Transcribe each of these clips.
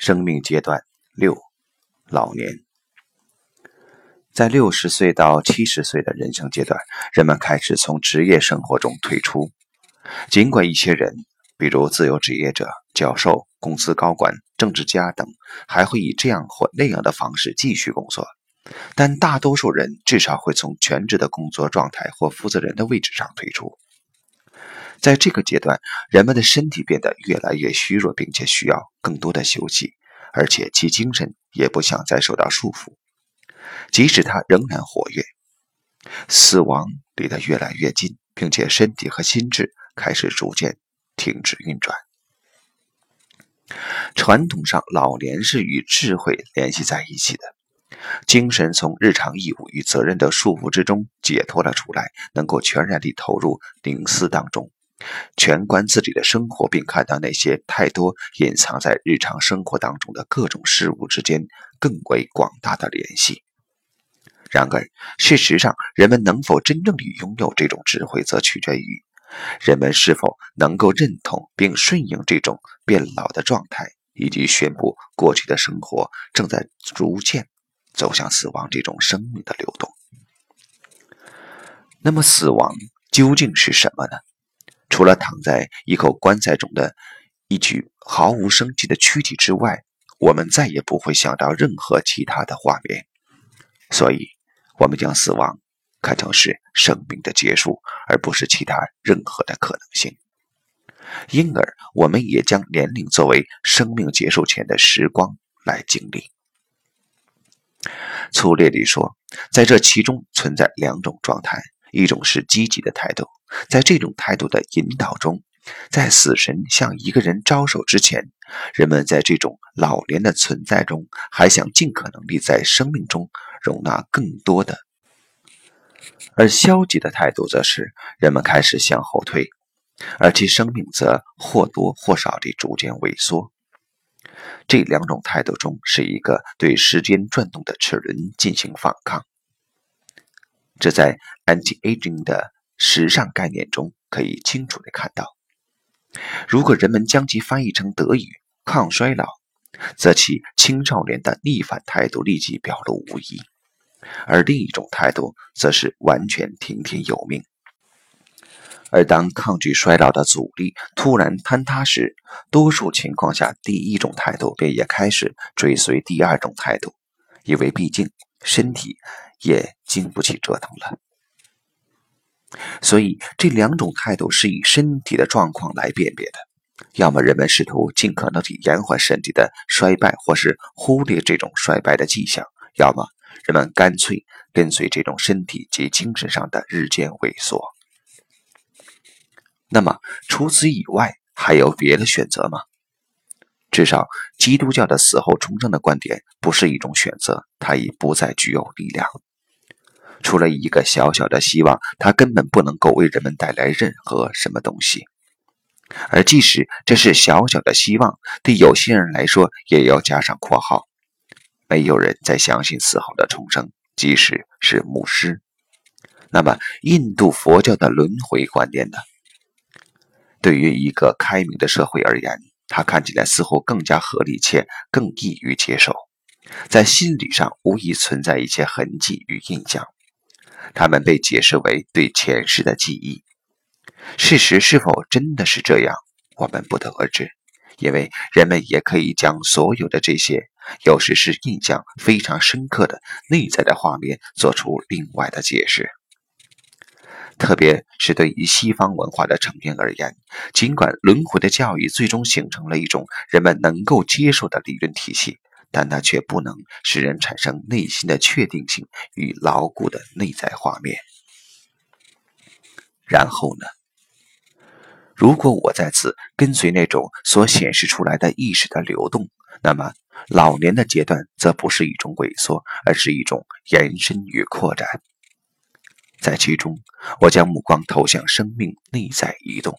生命阶段六，老年。在六十岁到七十岁的人生阶段，人们开始从职业生活中退出。尽管一些人，比如自由职业者、教授、公司高管、政治家等，还会以这样或那样的方式继续工作，但大多数人至少会从全职的工作状态或负责人的位置上退出。在这个阶段，人们的身体变得越来越虚弱，并且需要更多的休息，而且其精神也不想再受到束缚。即使他仍然活跃，死亡离得越来越近，并且身体和心智开始逐渐停止运转。传统上，老年是与智慧联系在一起的，精神从日常义务与责任的束缚之中解脱了出来，能够全然地投入冥思当中。全观自己的生活，并看到那些太多隐藏在日常生活当中的各种事物之间更为广大的联系。然而，事实上，人们能否真正地拥有这种智慧，则取决于人们是否能够认同并顺应这种变老的状态，以及宣布过去的生活正在逐渐走向死亡这种生命的流动。那么，死亡究竟是什么呢？除了躺在一口棺材中的一具毫无生气的躯体之外，我们再也不会想到任何其他的画面。所以，我们将死亡看成是生命的结束，而不是其他任何的可能性。因而，我们也将年龄作为生命结束前的时光来经历。粗略地说，在这其中存在两种状态。一种是积极的态度，在这种态度的引导中，在死神向一个人招手之前，人们在这种老年的存在中，还想尽可能地在生命中容纳更多的；而消极的态度则是人们开始向后退，而其生命则或多或少地逐渐萎缩。这两种态度中，是一个对时间转动的齿轮进行反抗。这在 anti-aging 的时尚概念中可以清楚地看到。如果人们将其翻译成德语“抗衰老”，则其青少年的逆反态度立即表露无遗；而另一种态度则是完全听天由命。而当抗拒衰老的阻力突然坍塌时，多数情况下，第一种态度便也开始追随第二种态度，因为毕竟身体。也经不起折腾了，所以这两种态度是以身体的状况来辨别的。要么人们试图尽可能地延缓身体的衰败，或是忽略这种衰败的迹象；要么人们干脆跟随这种身体及精神上的日渐萎缩。那么除此以外，还有别的选择吗？至少，基督教的死后重生的观点不是一种选择，它已不再具有力量。除了一个小小的希望，它根本不能够为人们带来任何什么东西。而即使这是小小的希望，对有些人来说也要加上括号：没有人再相信死后的重生，即使是牧师。那么，印度佛教的轮回观念呢？对于一个开明的社会而言，它看起来似乎更加合理且更易于接受。在心理上，无疑存在一些痕迹与印象。他们被解释为对前世的记忆。事实是否真的是这样，我们不得而知，因为人们也可以将所有的这些，有时是印象非常深刻的内在的画面，做出另外的解释。特别是对于西方文化的成员而言，尽管轮回的教育最终形成了一种人们能够接受的理论体系。但它却不能使人产生内心的确定性与牢固的内在画面。然后呢？如果我在此跟随那种所显示出来的意识的流动，那么老年的阶段则不是一种萎缩，而是一种延伸与扩展。在其中，我将目光投向生命内在移动，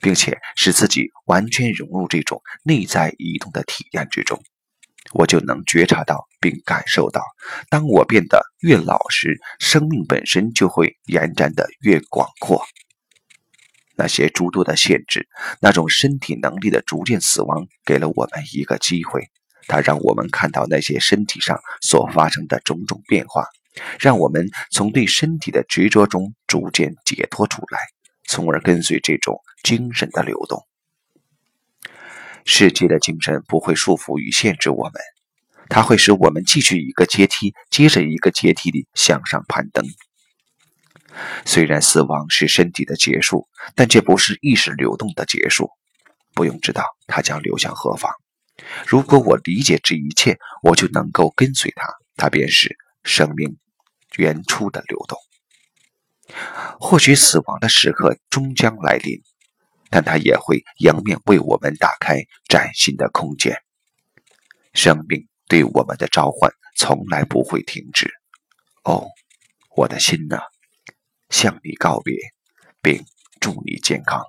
并且使自己完全融入这种内在移动的体验之中。我就能觉察到并感受到，当我变得越老时，生命本身就会延展的越广阔。那些诸多的限制，那种身体能力的逐渐死亡，给了我们一个机会。它让我们看到那些身体上所发生的种种变化，让我们从对身体的执着中逐渐解脱出来，从而跟随这种精神的流动。世界的精神不会束缚与限制我们，它会使我们继续一个阶梯接着一个阶梯地向上攀登。虽然死亡是身体的结束，但这不是意识流动的结束。不用知道它将流向何方。如果我理解这一切，我就能够跟随它，它便是生命原初的流动。或许死亡的时刻终将来临，但它也会迎面为我们打开崭新的空间。生命对我们的召唤从来不会停止。哦，我的心呢！向你告别，并祝你健康。